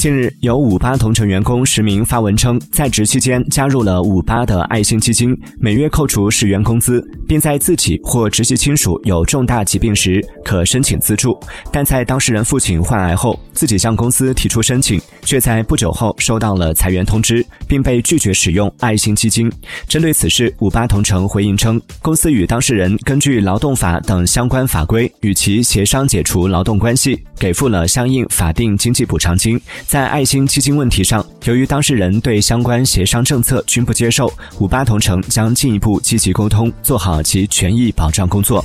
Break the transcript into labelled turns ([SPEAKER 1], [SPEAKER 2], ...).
[SPEAKER 1] 近日，有五八同城员工实名发文称，在职期间加入了五八的爱心基金，每月扣除十元工资，并在自己或直系亲属有重大疾病时可申请资助。但在当事人父亲患癌后，自己向公司提出申请，却在不久后收到了裁员通知，并被拒绝使用爱心基金。针对此事，五八同城回应称，公司与当事人根据劳动法等相关法规与其协商解除劳动关系，给付了相应法定经济补偿金。在爱心基金问题上，由于当事人对相关协商政策均不接受，五八同城将进一步积极沟通，做好其权益保障工作。